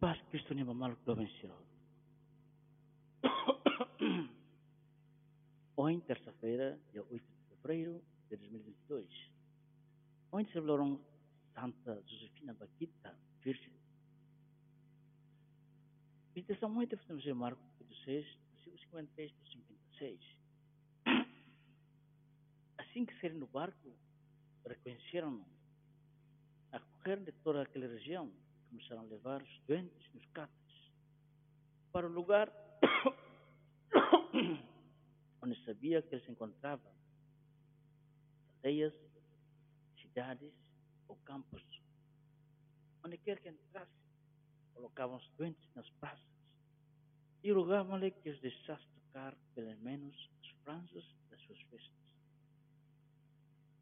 paz Cristo ni mamal do venceu. Hoje, terça-feira, dia 8 de fevereiro de 2022. Hoje celebraram Santa Josefina Baquita, Virgem. Visitação muito fazemos em Marcos 6, versículo 56 do 56. Assim que saíram do barco, reconheceram-no. A correr de toda aquela região, começaram a levar os doentes nos catas para o lugar onde sabia que ele se encontrava. Aldeias, cidades ou campos. Onde quer que entrasse, colocavam os doentes nas praças e rogavam-lhe que os deixasse tocar pelo menos as franjas das suas vestes.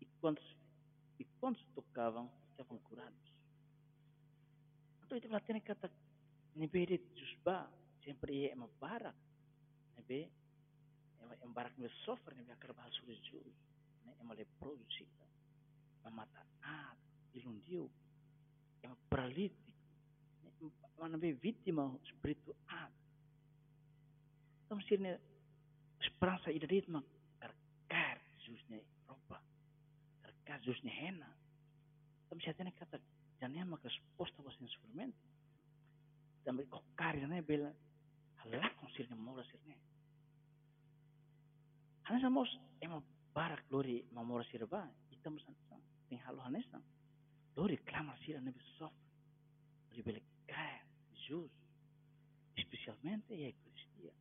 E quando, e quando se tocavam, estavam curados. Então, itu latihan kata nebe de jusba sempre é uma barak nebe é uma barak nebe sofre nebe akar bahasa jus né é uma leproso cita uma mata ah ilundiu é uma paralítico uma nebe vítima espiritual então se ne esperança ida dit ma karkar jus ne ropa karkar jus ne hena. Então se atene kata jangan maka resposta você em sofrimento também kokar né bela halak com sirne mora sirne Hanes mos ema barak lori mamora sirba estamos tem halo hanesa lori clamar sira ne sof lori bela kaya jus especialmente a Eucaristia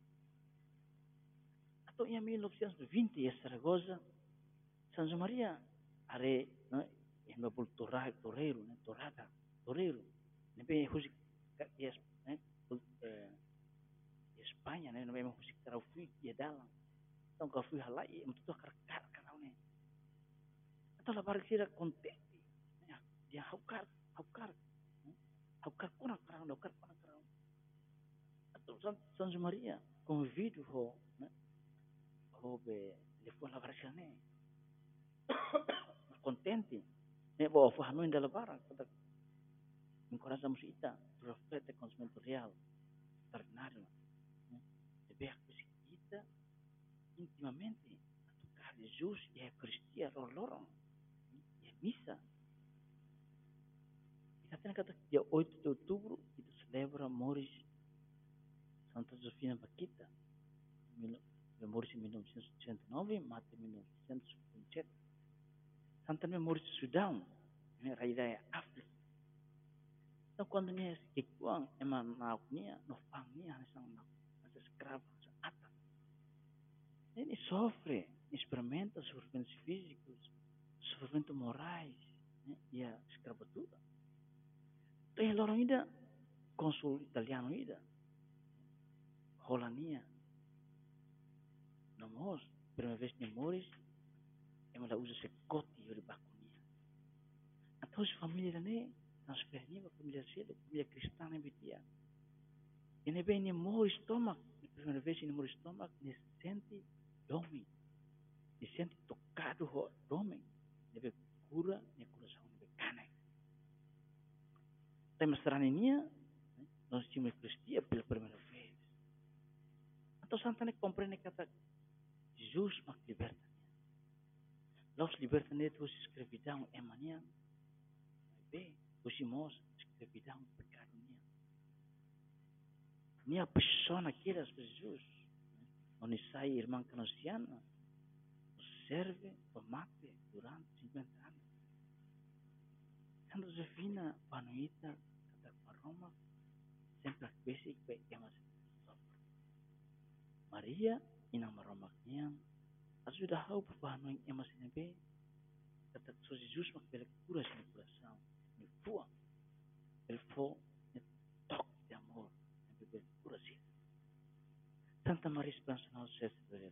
atau em 1920 em Saragossa São Maria are yang sembah bul turah turiru ne turaga turiru ne pe husik ka yes ne bul eh Espanya ne nome husik tara fu ye tong ka fu halai mutu to kerkar kar kana Atau ato la bar kira dia hukar hukar hukar kuna karang do kar pan Atau san san maria convido ho ne ho be le fu la bar kana ne contente ne bo faham in dalam barang kata encorajamos ita reflete conhecimento real extraordinário de ver que ita intimamente a tocar Jesus e a Eucaristia loro e a missa e até kata dia 8 de outubro itu celebra Moris Santa Josefina Baquita Moris em 1969 mata em 1927 Santa Memória de Sudão, né, raia África. Então, quando nia se kuang ema mau nia no fang nia sang na nessa escrava ata. Ele sofre, experimenta sofrimentos físicos, sofrimentos morais, né, e a escravatura. Então, ele ainda consul italiano ainda, Holania, no mos, primeira vez em Moris, ema la uso se koti yore bakunia. Ata usi familia dane, na usi pehani ma familia selo, familia kristana ebe tia. Ene be ne mo istomak, ne pehani ne vesi ne mo istomak, ne senti domi. Ne senti tokadu ho domi. Ne be kura, ne kura sa unbe kane. Ta ema sarane nia, ya, non si mo kristia pela primera vez. Ata santa ne comprene kata, Jesus ma liberta. Los liberta neto os escravidão é manhã. Bem, os irmãos escravidão pecado minha. Minha pessoa naquela Jesus. Onde sai irmã canosiana. Serve para mate durante 50 anos. Santa Josefina Panuita para Roma sempre basic pe emas Maria ina maroma niang sudah tahu perbahanuan yang masih nabe kata so Jesus mak bela cura sin coração. Ni fua el fo ni toc de amor. Ni bela cura Santa Maria Esperança Nossa Senhora